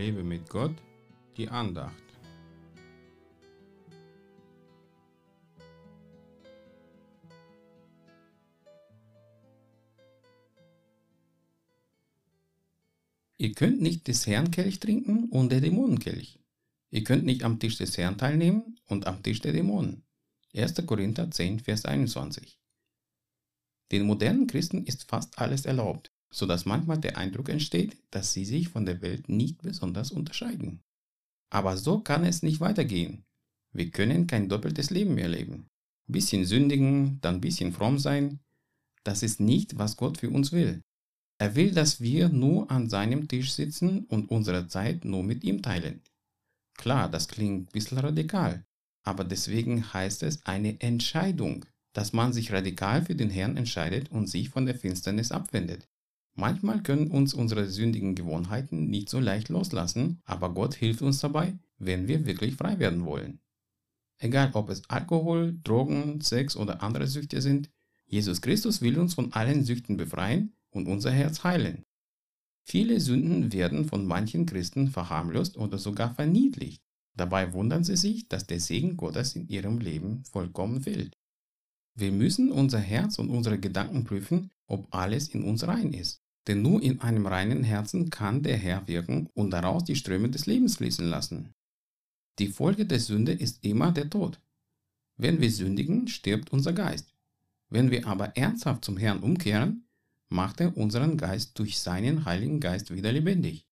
Lebe mit Gott, die Andacht. Ihr könnt nicht des Herrn Kelch trinken und der Dämonenkelch. Ihr könnt nicht am Tisch des Herrn teilnehmen und am Tisch der Dämonen. 1. Korinther 10, Vers 21. Den modernen Christen ist fast alles erlaubt, so dass manchmal der Eindruck entsteht, dass sie sich von der Welt nicht besonders unterscheiden. Aber so kann es nicht weitergehen. Wir können kein doppeltes Leben mehr leben. Bisschen sündigen, dann bisschen fromm sein, das ist nicht, was Gott für uns will. Er will, dass wir nur an seinem Tisch sitzen und unsere Zeit nur mit ihm teilen. Klar, das klingt ein bisschen radikal, aber deswegen heißt es eine Entscheidung, dass man sich radikal für den Herrn entscheidet und sich von der Finsternis abwendet. Manchmal können uns unsere sündigen Gewohnheiten nicht so leicht loslassen, aber Gott hilft uns dabei, wenn wir wirklich frei werden wollen. Egal ob es Alkohol, Drogen, Sex oder andere Süchte sind, Jesus Christus will uns von allen Süchten befreien und unser Herz heilen. Viele Sünden werden von manchen Christen verharmlost oder sogar verniedlicht. Dabei wundern sie sich, dass der Segen Gottes in ihrem Leben vollkommen fehlt. Wir müssen unser Herz und unsere Gedanken prüfen, ob alles in uns rein ist. Denn nur in einem reinen Herzen kann der Herr wirken und daraus die Ströme des Lebens fließen lassen. Die Folge der Sünde ist immer der Tod. Wenn wir sündigen, stirbt unser Geist. Wenn wir aber ernsthaft zum Herrn umkehren, macht er unseren Geist durch seinen Heiligen Geist wieder lebendig.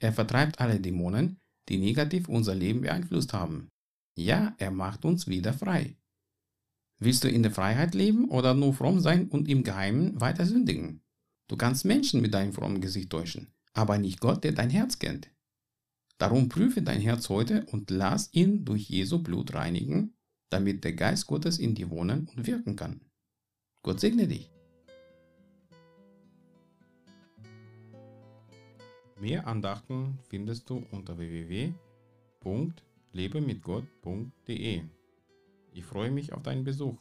Er vertreibt alle Dämonen, die negativ unser Leben beeinflusst haben. Ja, er macht uns wieder frei. Willst du in der Freiheit leben oder nur fromm sein und im Geheimen weiter sündigen? Du kannst Menschen mit deinem frommen Gesicht täuschen, aber nicht Gott, der dein Herz kennt. Darum prüfe dein Herz heute und lass ihn durch Jesu Blut reinigen, damit der Geist Gottes in dir wohnen und wirken kann. Gott segne dich. Mehr Andachten findest du unter www.lebemitgott.de. Ich freue mich auf deinen Besuch.